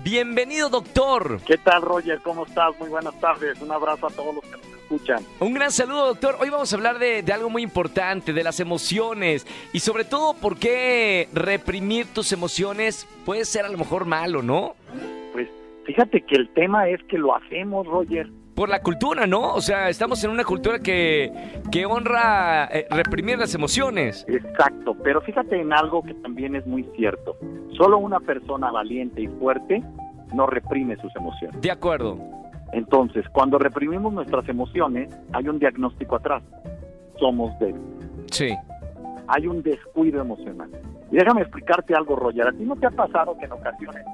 Bienvenido, doctor. ¿Qué tal, Roger? ¿Cómo estás? Muy buenas tardes. Un abrazo a todos los que nos escuchan. Un gran saludo, doctor. Hoy vamos a hablar de, de algo muy importante, de las emociones y sobre todo por qué reprimir tus emociones puede ser a lo mejor malo, ¿no? Pues fíjate que el tema es que lo hacemos, Roger. Por la cultura, ¿no? O sea, estamos en una cultura que, que honra eh, reprimir las emociones. Exacto, pero fíjate en algo que también es muy cierto. Solo una persona valiente y fuerte no reprime sus emociones. De acuerdo. Entonces, cuando reprimimos nuestras emociones, hay un diagnóstico atrás. Somos débiles. Sí. Hay un descuido emocional. Y déjame explicarte algo, Roger. ¿A ti no te ha pasado que en ocasiones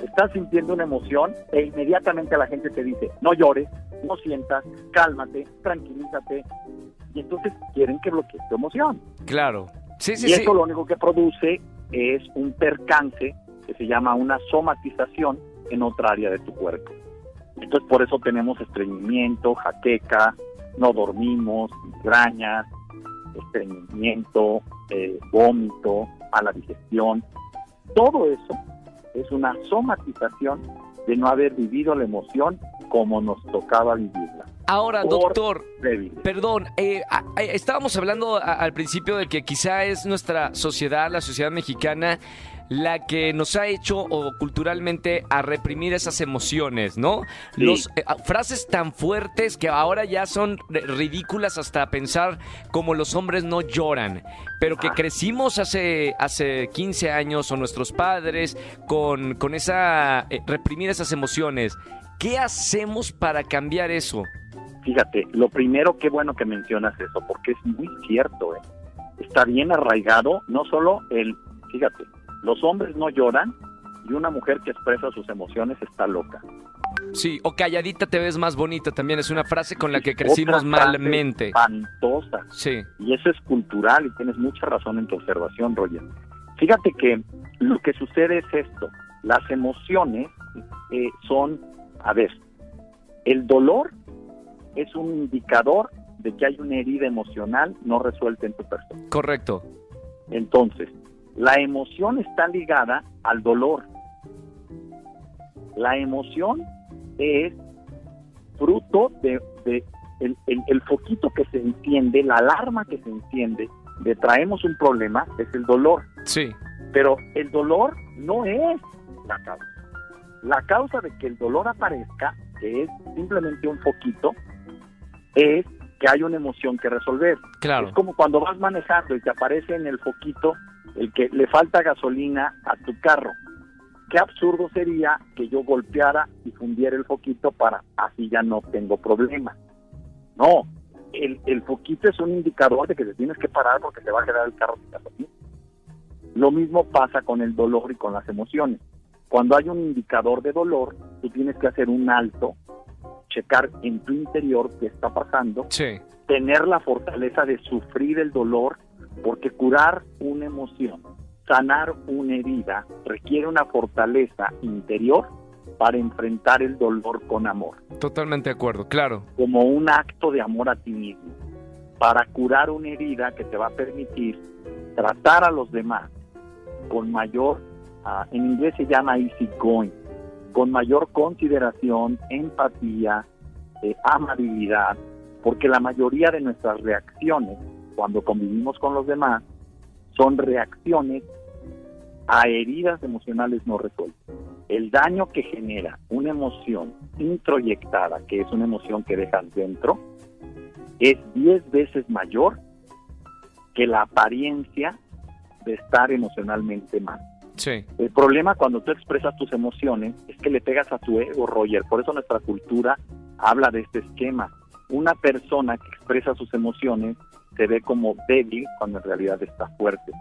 estás sintiendo una emoción e inmediatamente la gente te dice, no llores, no sientas, cálmate, tranquilízate? Y entonces quieren que bloquees tu emoción. Claro. Sí, sí, y sí. eso lo único que produce es un percance que se llama una somatización en otra área de tu cuerpo. Entonces por eso tenemos estreñimiento, jaqueca, no dormimos, migrañas, estreñimiento, eh, vómito, mala digestión. Todo eso es una somatización de no haber vivido la emoción como nos tocaba vivirla. Ahora, doctor. Perdón, eh, a- a- estábamos hablando a- al principio de que quizá es nuestra sociedad, la sociedad mexicana, la que nos ha hecho o culturalmente a reprimir esas emociones, ¿no? Sí. Los eh, frases tan fuertes que ahora ya son ri- ridículas hasta pensar como los hombres no lloran, pero que Ah. crecimos hace hace 15 años o nuestros padres con con esa eh, reprimir esas emociones. ¿Qué hacemos para cambiar eso? Fíjate, lo primero, qué bueno que mencionas eso, porque es muy cierto, ¿eh? Está bien arraigado, no solo el, fíjate, los hombres no lloran y una mujer que expresa sus emociones está loca. Sí, o calladita te ves más bonita también es una frase con la que crecimos Otra frase malmente. Espantosa. Sí, Y eso es cultural y tienes mucha razón en tu observación, Roger. Fíjate que lo que sucede es esto. Las emociones eh, son, a ver, el dolor es un indicador de que hay una herida emocional no resuelta en tu persona. correcto. Entonces, la emoción está ligada al dolor. La emoción es fruto de, de el, el- el foquito que se enciende, la alarma que se enciende de traemos un problema, es el dolor. Sí, Pero el dolor no es la causa. La causa de que el dolor aparezca, que es simplemente un foquito, es que hay una emoción que resolver. claro. Es como cuando vas manejando y te aparece en el foquito el que le falta gasolina a tu carro. Qué absurdo sería que yo golpeara y fundiera el foquito para así ya no tengo problema. No, el, el foquito es un indicador de que te tienes que parar porque te va a quedar el carro sin gasolina. Lo mismo pasa con el dolor y con las emociones. Cuando hay un indicador de dolor, tú tienes que hacer un alto, checar en tu interior qué está pasando Sí, tener la fortaleza de sufrir el dolor, porque curar una emoción, sanar una herida, requiere una fortaleza interior para enfrentar el dolor con amor, totalmente de acuerdo, claro. como un acto de amor a ti mismo, para curar una herida que te va a permitir tratar a los demás con mayor, ah, en inglés se llama easy going, con mayor consideración, empatía, eh, amabilidad, porque la mayoría de nuestras reacciones cuando convivimos con los demás son reacciones a heridas emocionales no resueltas. El daño que genera una emoción introyectada, que es una emoción que dejas dentro, es 10 veces mayor que la apariencia de estar emocionalmente mal. Sí, El problema cuando tú expresas tus emociones es que le pegas a tu ego, Roger. Por eso nuestra cultura habla de este esquema. Una persona que expresa sus emociones se ve como débil cuando en realidad está fuerte.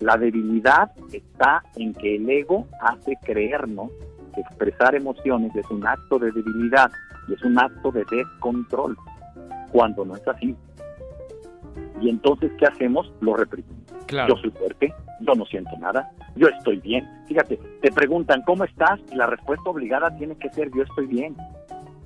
La debilidad está en que el ego hace creernos que expresar emociones es un acto de debilidad y es un acto de descontrol, cuando no es así. Y entonces, ¿qué hacemos? Lo reprimimos. claro. Yo soy fuerte, yo no siento nada, yo estoy bien. Fíjate, te preguntan, ¿cómo estás? Y la respuesta obligada tiene que ser, yo estoy bien.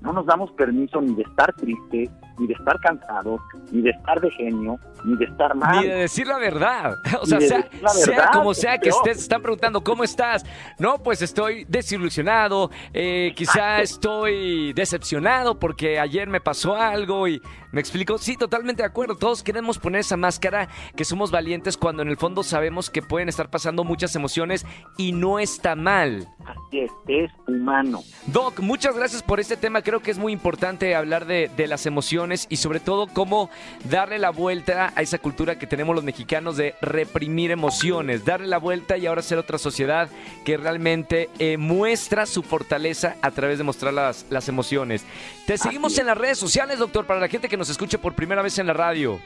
No nos damos permiso ni de estar tristes, ni de estar cansados, ni de estar de genio, ni de estar mal. Ni de decir la verdad. O sea, sea, como sea que estés, están preguntando, ¿cómo estás? No, pues estoy desilusionado, eh, quizá estoy decepcionado porque ayer me pasó algo y me explico. Sí, totalmente de acuerdo. Todos queremos poner esa máscara que somos valientes cuando en el fondo sabemos que pueden estar pasando muchas emociones y no está mal. Así es, es humano. Doc, muchas gracias por este tema. Creo que es muy importante hablar de, de las emociones y sobre todo cómo darle la vuelta a esa cultura que tenemos los mexicanos de reprimir emociones, darle la vuelta y ahora ser otra sociedad que realmente eh, muestra su fortaleza a través de mostrar las, las emociones. Te seguimos en las redes sociales, doctor, para la gente que nos escuche por primera vez en la radio.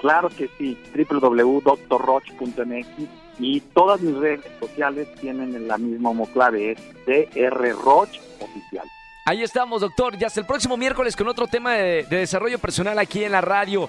Claro que sí, www.drroch.mx y todas mis redes sociales tienen la misma homoclave, es drroch oficial. Ahí estamos, doctor. Y hasta el próximo miércoles con otro tema de, de desarrollo personal aquí en la radio.